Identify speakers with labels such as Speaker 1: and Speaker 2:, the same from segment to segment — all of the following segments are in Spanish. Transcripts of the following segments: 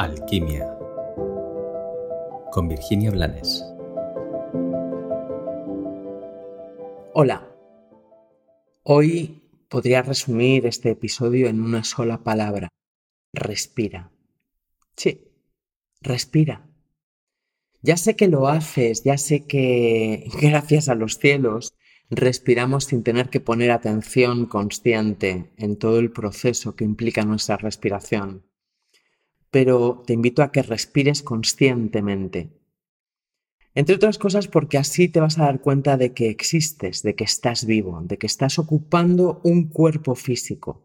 Speaker 1: Alquimia con Virginia Blanes.
Speaker 2: Hola. Hoy podría resumir este episodio en una sola palabra. Respira. Sí, respira. Ya sé que lo haces, ya sé que gracias a los cielos respiramos sin tener que poner atención consciente en todo el proceso que implica nuestra respiración. Pero te invito a que respires conscientemente. Entre otras cosas porque así te vas a dar cuenta de que existes, de que estás vivo, de que estás ocupando un cuerpo físico.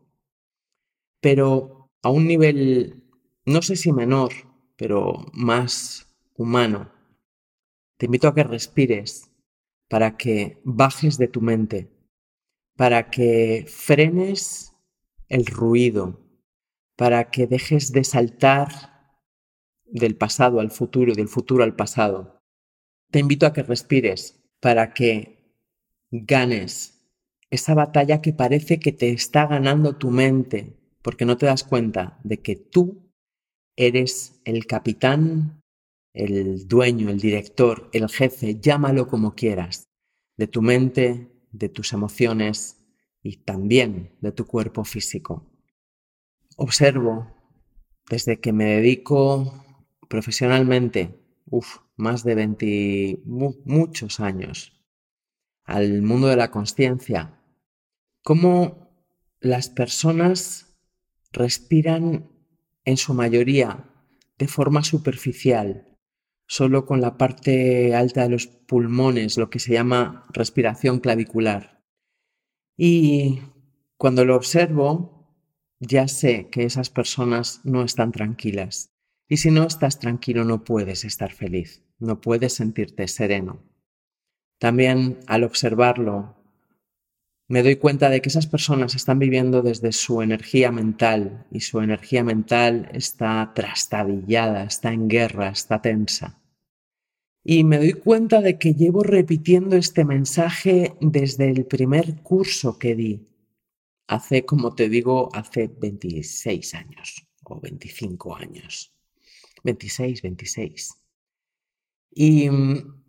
Speaker 2: Pero a un nivel, no sé si menor, pero más humano. Te invito a que respires para que bajes de tu mente, para que frenes el ruido, para que dejes de saltar del pasado al futuro y del futuro al pasado. Te invito a que respires para que ganes esa batalla que parece que te está ganando tu mente, porque no te das cuenta de que tú eres el capitán el dueño, el director, el jefe, llámalo como quieras, de tu mente, de tus emociones y también de tu cuerpo físico. Observo desde que me dedico profesionalmente, uf, más de 20, muchos años, al mundo de la conciencia, cómo las personas respiran en su mayoría de forma superficial, solo con la parte alta de los pulmones, lo que se llama respiración clavicular. Y cuando lo observo, ya sé que esas personas no están tranquilas. Y si no estás tranquilo, no puedes estar feliz, no puedes sentirte sereno. También al observarlo, me doy cuenta de que esas personas están viviendo desde su energía mental y su energía mental está trastabillada, está en guerra, está tensa. Y me doy cuenta de que llevo repitiendo este mensaje desde el primer curso que di, hace, como te digo, hace 26 años o 25 años. 26, 26. Y mm,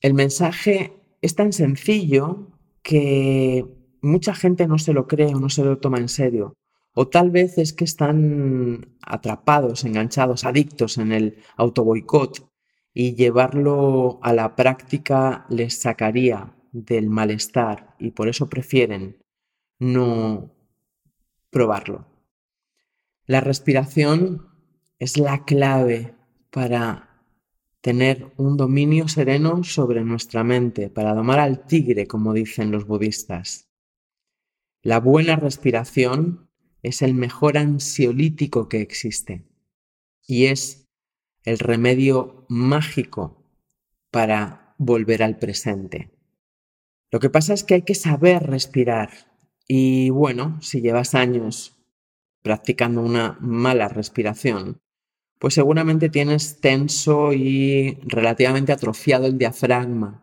Speaker 2: el mensaje es tan sencillo que mucha gente no se lo cree o no se lo toma en serio. O tal vez es que están atrapados, enganchados, adictos en el autoboicot y llevarlo a la práctica les sacaría del malestar y por eso prefieren no probarlo. La respiración es la clave para tener un dominio sereno sobre nuestra mente, para domar al tigre, como dicen los budistas. La buena respiración es el mejor ansiolítico que existe y es el remedio mágico para volver al presente. Lo que pasa es que hay que saber respirar y bueno, si llevas años practicando una mala respiración, pues seguramente tienes tenso y relativamente atrofiado el diafragma.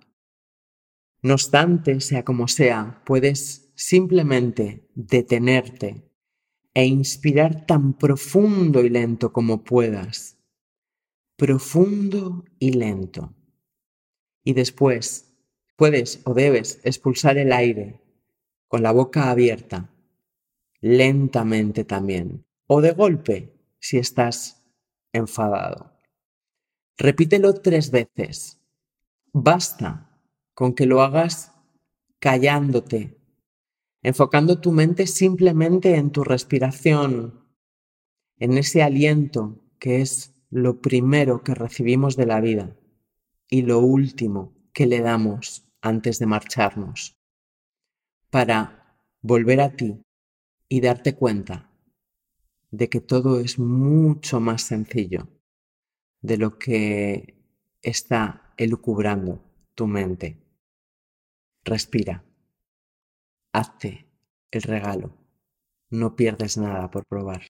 Speaker 2: No obstante, sea como sea, puedes simplemente detenerte e inspirar tan profundo y lento como puedas. Profundo y lento. Y después puedes o debes expulsar el aire con la boca abierta, lentamente también, o de golpe si estás enfadado. Repítelo tres veces. Basta con que lo hagas callándote enfocando tu mente simplemente en tu respiración, en ese aliento que es lo primero que recibimos de la vida y lo último que le damos antes de marcharnos, para volver a ti y darte cuenta de que todo es mucho más sencillo de lo que está elucubrando tu mente. Respira hazte el regalo. No pierdes nada por probar.